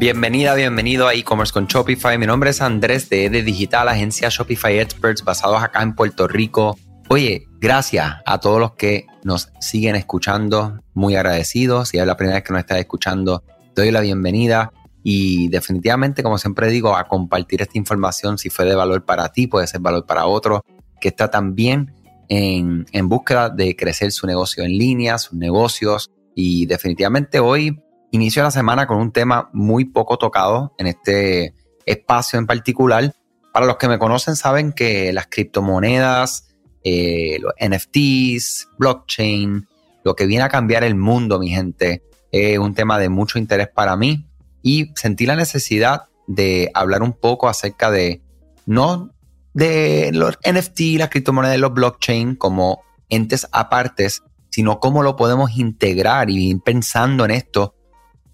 Bienvenida, bienvenido a e-commerce con Shopify. Mi nombre es Andrés de ED Digital, agencia Shopify Experts basados acá en Puerto Rico. Oye, gracias a todos los que nos siguen escuchando, muy agradecidos. Si es la primera vez que nos estás escuchando, doy la bienvenida y definitivamente, como siempre digo, a compartir esta información si fue de valor para ti, puede ser valor para otro, que está también en, en búsqueda de crecer su negocio en línea, sus negocios. Y definitivamente hoy inicio la semana con un tema muy poco tocado en este espacio en particular. Para los que me conocen saben que las criptomonedas, eh, los NFTs, blockchain, lo que viene a cambiar el mundo, mi gente, es un tema de mucho interés para mí y sentí la necesidad de hablar un poco acerca de, no de los NFT, las criptomonedas, los blockchain como entes apartes, sino cómo lo podemos integrar y ir pensando en esto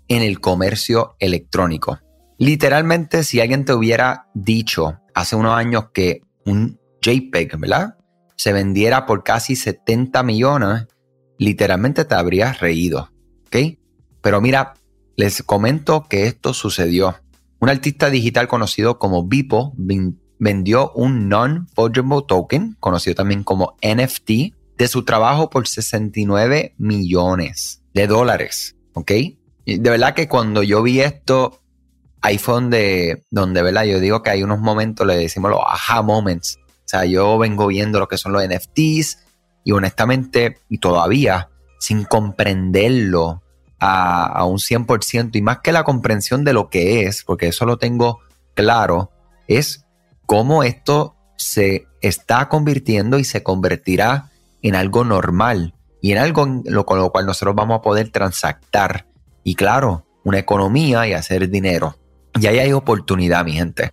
en el comercio electrónico. Literalmente, si alguien te hubiera dicho hace unos años que un JPEG, ¿verdad? Se vendiera por casi 70 millones, literalmente te habrías reído, ¿ok? Pero mira, les comento que esto sucedió. Un artista digital conocido como Bipo vendió un non-fungible token, conocido también como NFT, de su trabajo por 69 millones de dólares, ¿ok? De verdad que cuando yo vi esto, ahí fue donde, donde ¿verdad? yo digo que hay unos momentos, le decimos los aha moments. O sea, yo vengo viendo lo que son los NFTs y honestamente, y todavía sin comprenderlo a, a un 100%, y más que la comprensión de lo que es, porque eso lo tengo claro, es cómo esto se está convirtiendo y se convertirá en algo normal y en algo con lo cual nosotros vamos a poder transactar y claro, una economía y hacer dinero. Y ahí hay oportunidad, mi gente.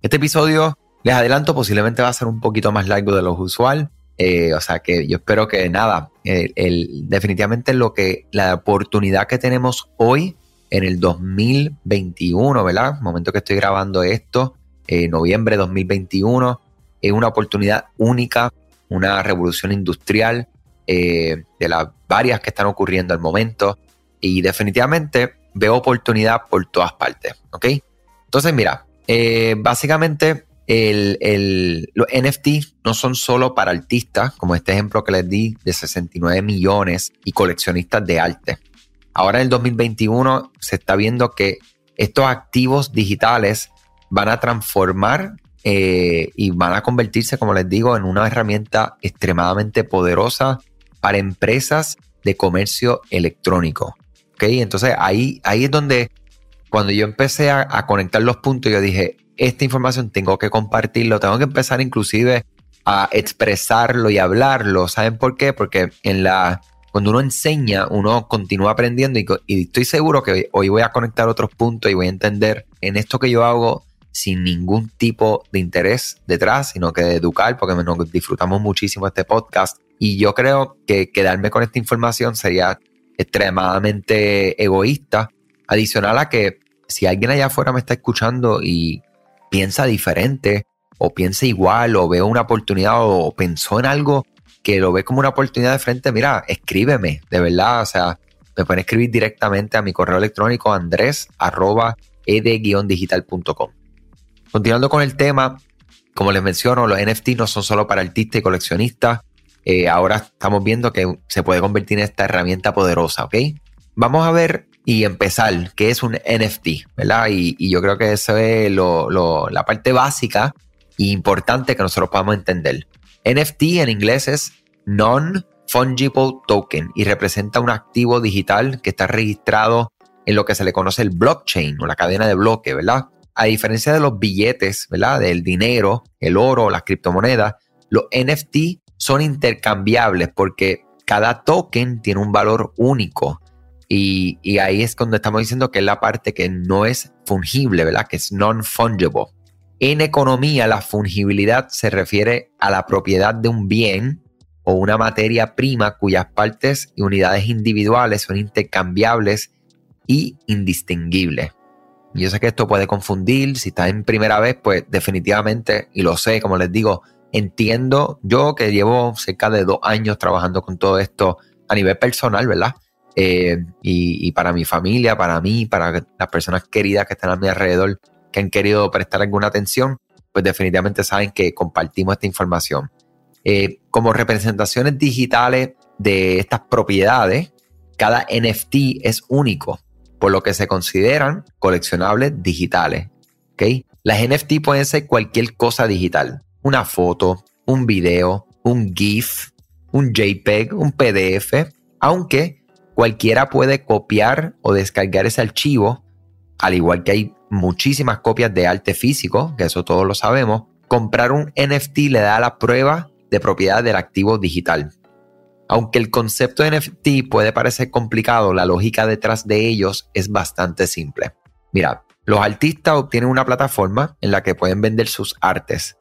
Este episodio, les adelanto, posiblemente va a ser un poquito más largo de lo usual. Eh, o sea que yo espero que nada, el, definitivamente lo que la oportunidad que tenemos hoy en el 2021, ¿verdad? Momento que estoy grabando esto, eh, noviembre de 2021, es una oportunidad única, una revolución industrial eh, de las varias que están ocurriendo al momento y definitivamente veo oportunidad por todas partes, ¿ok? Entonces, mira, eh, básicamente el, los NFT no son solo para artistas, como este ejemplo que les di de 69 millones y coleccionistas de arte. Ahora en el 2021 se está viendo que estos activos digitales van a transformar eh, y van a convertirse, como les digo, en una herramienta extremadamente poderosa para empresas de comercio electrónico. Entonces ahí, ahí es donde cuando yo empecé a, conectar los puntos, yo dije, esta información tengo que compartirlo, tengo que empezar inclusive a expresarlo y hablarlo. ¿Saben por qué? Porque en la, cuando uno enseña, uno continúa aprendiendo y, y, estoy seguro que hoy voy a conectar otros puntos y voy a entender en esto que yo hago sin ningún tipo de interés detrás, sino que de educar, porque nos disfrutamos muchísimo este podcast. Y yo creo que quedarme con esta información sería extremadamente egoísta. Adicional a que si alguien allá afuera me está escuchando y piensa diferente o piensa igual o ve una oportunidad o pensó en algo que lo ve como una oportunidad de frente, mira, escríbeme, de verdad, o sea, me pueden escribir directamente a mi correo electrónico andrés arroba ed-digital.com. Continuando con el tema, como les menciono, los NFT no son solo para artistas y coleccionistas, eh, ahora estamos viendo que se puede convertir en esta herramienta poderosa, ¿ok? Vamos a ver y empezar qué es un NFT, ¿verdad? Y, yo creo que eso es la parte básica e importante que nosotros podamos entender. NFT en inglés es Non-Fungible Token y representa un activo digital que está registrado en lo que se le conoce el blockchain o la cadena de bloques, ¿verdad? A diferencia de los billetes, ¿verdad? Del dinero, el oro, las criptomonedas, los NFT son intercambiables porque cada token tiene un valor único. Y, ahí es cuando estamos diciendo que es la parte que no es fungible, ¿verdad? Que es non-fungible. En economía, la fungibilidad se refiere a la propiedad de un bien o una materia prima cuyas partes y unidades individuales son intercambiables y indistinguibles. Yo sé que esto puede confundir, si estás en primera vez, pues definitivamente, y lo sé, como les digo, entiendo yo que llevo cerca de dos años trabajando con todo esto a nivel personal, ¿verdad? eh, y, para mi familia, para mí, para las personas queridas que están a mi alrededor, que han querido prestar alguna atención, pues definitivamente saben que compartimos esta información. Eh, como representaciones digitales de estas propiedades, cada NFT es único, por lo que se consideran coleccionables digitales. ¿okay? Las NFT pueden ser cualquier cosa digital, una foto, un video, un GIF, un JPEG, un PDF, aunque cualquiera puede copiar o descargar ese archivo, al igual que hay muchísimas copias de arte físico, que eso todos lo sabemos, comprar un NFT le da la prueba de propiedad del activo digital. Aunque el concepto de NFT puede parecer complicado, la lógica detrás de ellos es bastante simple. Mira, los artistas obtienen una plataforma en la que pueden vender sus artes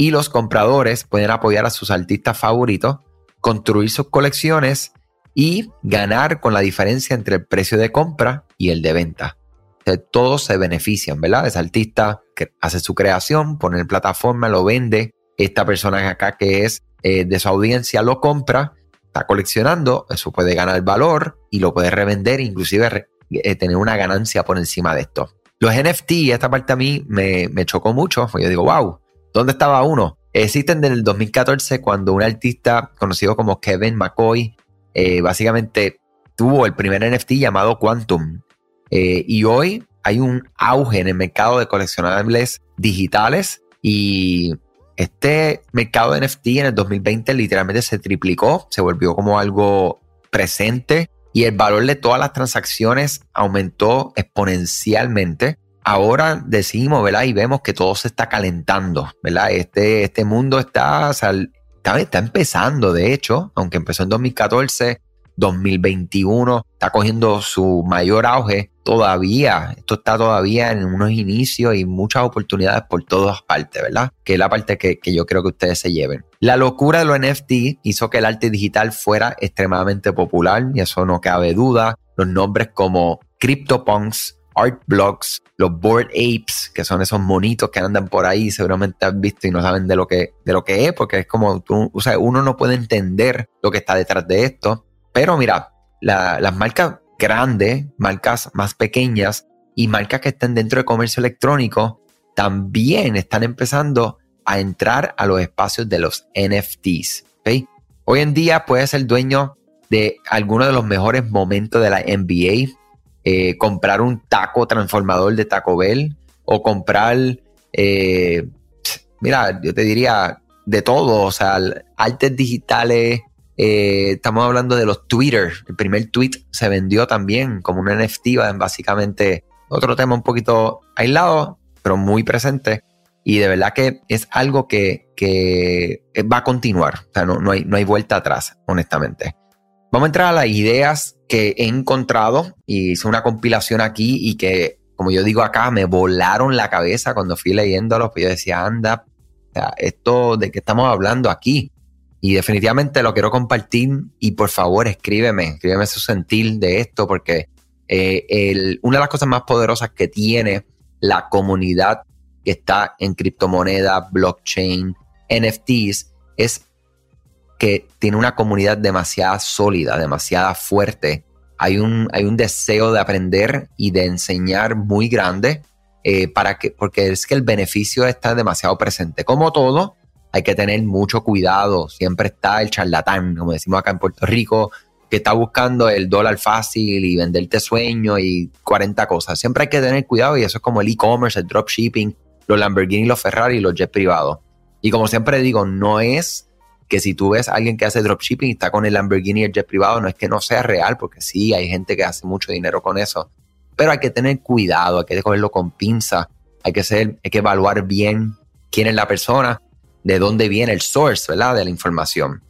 y los compradores pueden apoyar a sus artistas favoritos, construir sus colecciones y ganar con la diferencia entre el precio de compra y el de venta. todos se benefician, ¿verdad? Ese artista que hace su creación, pone en plataforma, lo vende. Esta persona acá que es eh, de su audiencia lo compra, está coleccionando, eso puede ganar valor y lo puede revender, inclusive eh, tener una ganancia por encima de esto. Los NFT, esta parte a mí me, me chocó mucho, yo digo, wow, ¿dónde estaba uno? Existen desde el 2014 cuando un artista conocido como Kevin McCoy eh, básicamente tuvo el primer NFT llamado Quantum. Eh, y hoy hay un auge en el mercado de coleccionables digitales y este mercado de NFT en el 2020 literalmente se triplicó, se volvió como algo presente y el valor de todas las transacciones aumentó exponencialmente. Ahora decimos, ¿verdad? Y vemos que todo se está calentando, ¿verdad? Este, este mundo está, está, empezando, de hecho, aunque empezó en 2014, 2021 está cogiendo su mayor auge todavía. Esto está todavía en unos inicios y muchas oportunidades por todas partes, ¿verdad? Que es la parte que, que, yo creo que ustedes se lleven. La locura de los NFT hizo que el arte digital fuera extremadamente popular y eso no cabe duda. Los nombres como CryptoPunks, art blogs, los board apes, que son esos monitos que andan por ahí, seguramente han visto y no saben de lo que, de lo que es, porque es como, o sea, uno no puede entender lo que está detrás de esto. Pero mira, las marcas grandes, marcas más pequeñas y marcas que están dentro de comercio electrónico también están empezando a entrar a los espacios de los NFTs. Hoy en día puedes ser dueño de algunos de los mejores momentos de la NBA, eh, comprar un taco transformador de Taco Bell o comprar, eh, mira, yo te diría de todo, o sea, artes digitales. Eh, estamos hablando de los Twitter. El primer tweet se vendió también como una NFT, básicamente otro tema un poquito aislado, pero muy presente. Y de verdad que es algo que, que va a continuar. O sea, no, no, hay, no hay vuelta atrás, honestamente. Vamos a entrar a las ideas que he encontrado y hice una compilación aquí y que, como yo digo acá, me volaron la cabeza cuando fui leyéndolos, pues yo decía, anda, esto de qué estamos hablando aquí. Y definitivamente lo quiero compartir y por favor escríbeme, escríbeme su sentir de esto porque eh, una de las cosas más poderosas que tiene la comunidad que está en criptomonedas, blockchain, NFTs, es que tiene una comunidad demasiado sólida, demasiado fuerte. Hay un, hay un deseo de aprender y de enseñar muy grande eh, para que, porque es que el beneficio está demasiado presente. Como todo, hay que tener mucho cuidado. Siempre está el charlatán, como decimos acá en Puerto Rico, que está buscando el dólar fácil y venderte sueño y 40 cosas. Siempre hay que tener cuidado y eso es como el e-commerce, el dropshipping, los Lamborghini, los Ferrari, los jets privados. Y como siempre digo, no es que si tú ves a alguien que hace dropshipping y está con el Lamborghini y el jet privado, no es que no sea real, porque sí, hay gente que hace mucho dinero con eso. Pero hay que tener cuidado, hay que cogerlo con pinza, hay que, ser, hay que evaluar bien quién es la persona, de dónde viene el source, ¿verdad? De la información.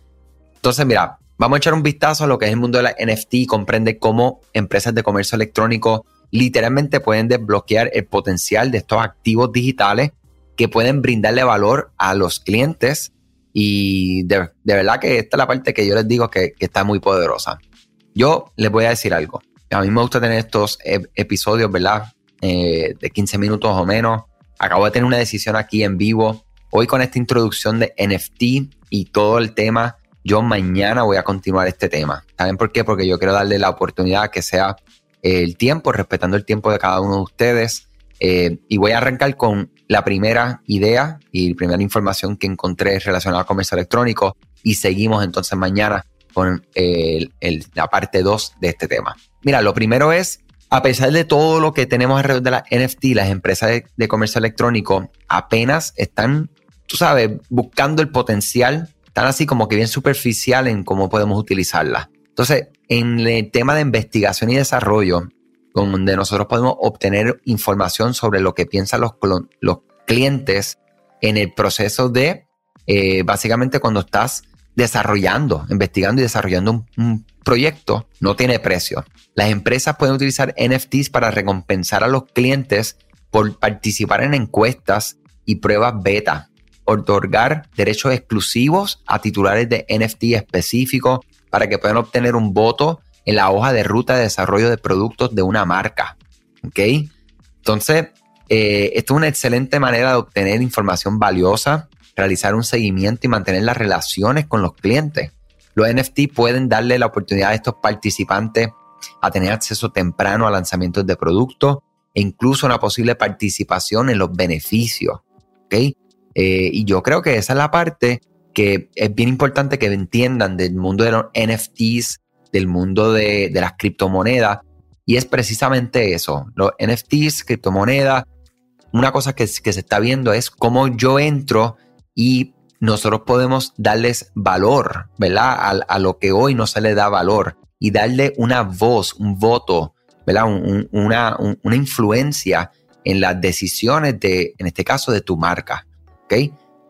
Entonces, mira, vamos a echar un vistazo a lo que es el mundo de la NFT y comprende cómo empresas de comercio electrónico literalmente pueden desbloquear el potencial de estos activos digitales que pueden brindarle valor a los clientes y de, verdad que esta es la parte que yo les digo que, está muy poderosa. Yo les voy a decir algo. A mí me gusta tener estos episodios, ¿verdad? Eh, de 15 minutos o menos. Acabo de tener una decisión aquí en vivo. Hoy con esta introducción de NFT y todo el tema yo mañana voy a continuar este tema. ¿Saben por qué? Porque yo quiero darle la oportunidad que sea el tiempo, respetando el tiempo de cada uno de ustedes. Eh, y voy a arrancar con la primera idea y primera información que encontré relacionada al comercio electrónico y seguimos entonces mañana con la parte 2 de este tema. Mira, lo primero es, a pesar de todo lo que tenemos alrededor de la NFT, las empresas de comercio electrónico apenas están, tú sabes, buscando el potencial, están así como que bien superficial en cómo podemos utilizarla. Entonces, en el tema de investigación y desarrollo, donde nosotros podemos obtener información sobre lo que piensan los, los clientes en el proceso de, eh, básicamente cuando estás desarrollando, investigando y desarrollando un, proyecto, no tiene precio. Las empresas pueden utilizar NFTs para recompensar a los clientes por participar en encuestas y pruebas beta, otorgar derechos exclusivos a titulares de NFT específicos para que puedan obtener un voto en la hoja de ruta de desarrollo de productos de una marca. ¿Ok? Entonces, eh, esto es una excelente manera de obtener información valiosa, realizar un seguimiento y mantener las relaciones con los clientes. Los NFT pueden darle la oportunidad a estos participantes a tener acceso temprano a lanzamientos de productos e incluso una posible participación en los beneficios. ¿okay? Eh, y yo creo que esa es la parte que es bien importante que entiendan del mundo de los NFTs, del mundo de, las criptomonedas. Y es precisamente eso, los NFTs, criptomonedas. Una cosa que, que se está viendo es cómo yo entro y nosotros podemos darles valor, ¿verdad? A, lo que hoy no se le da valor y darle una voz, un voto, ¿verdad? una, una, influencia en las decisiones de, en este caso, de tu marca, ¿ok?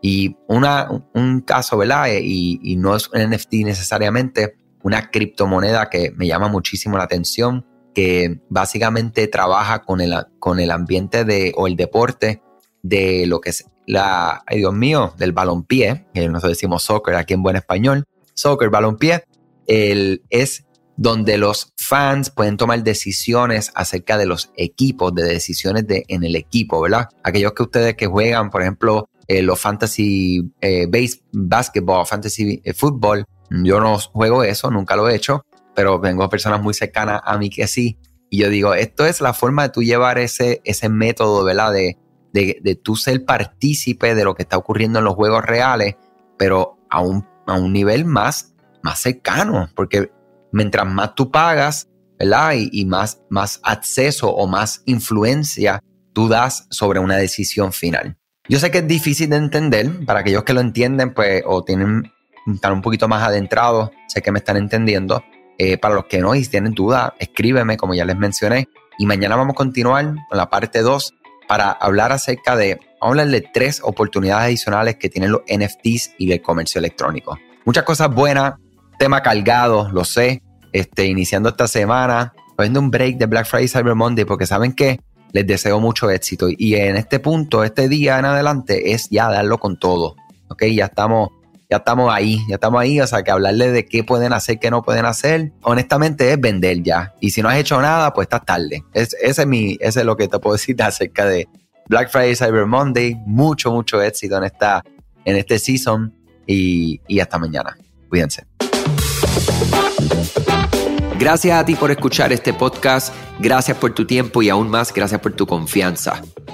Y una, un caso, ¿verdad? Eh, y, y, no es un NFT necesariamente, una criptomoneda que me llama muchísimo la atención, que básicamente trabaja con el, con el ambiente de, o el deporte de lo que es la, ay Dios mío, del balompié, que nosotros decimos soccer aquí en buen español, soccer, balompié, el, es donde los fans pueden tomar decisiones acerca de los equipos, de decisiones de, en el equipo, ¿verdad? Aquellos que ustedes que juegan, por ejemplo, eh, los fantasy eh, base, basketball, fantasy eh, football, yo no juego eso, nunca lo he hecho, pero vengo personas muy cercanas a mí que sí. Y yo digo, esto es la forma de tú llevar ese, ese método, ¿verdad? De, de, de tú ser partícipe de lo que está ocurriendo en los juegos reales, pero a un, a un nivel más, más cercano, porque mientras más tú pagas, ¿verdad? Y, más, más acceso o más influencia tú das sobre una decisión final. Yo sé que es difícil de entender, para aquellos que lo entienden, pues, o tienen, están un poquito más adentrados, sé que me están entendiendo. Eh, para los que no y tienen duda, escríbeme, como ya les mencioné. Y mañana vamos a continuar con la parte 2 para hablar acerca de, vamos tres oportunidades adicionales que tienen los NFTs y el comercio electrónico. Muchas cosas buenas, tema cargado, lo sé, este, iniciando esta semana, poniendo un break de Black Friday Cyber Monday, porque saben que les deseo mucho éxito. Y en este punto, este día en adelante, es ya darlo con todo. ¿Ok? Ya estamos, ya estamos ahí, ya estamos ahí. O sea, que hablarle de qué pueden hacer, qué no pueden hacer, honestamente es vender ya. Y si no has hecho nada, pues estás tarde. ese, es mi, ese es lo que te puedo decir acerca de Black Friday, Cyber Monday. Mucho, mucho éxito en, esta, en este season. Y, y hasta mañana. Cuídense. Gracias a ti por escuchar este podcast, gracias por tu tiempo y aún más gracias por tu confianza.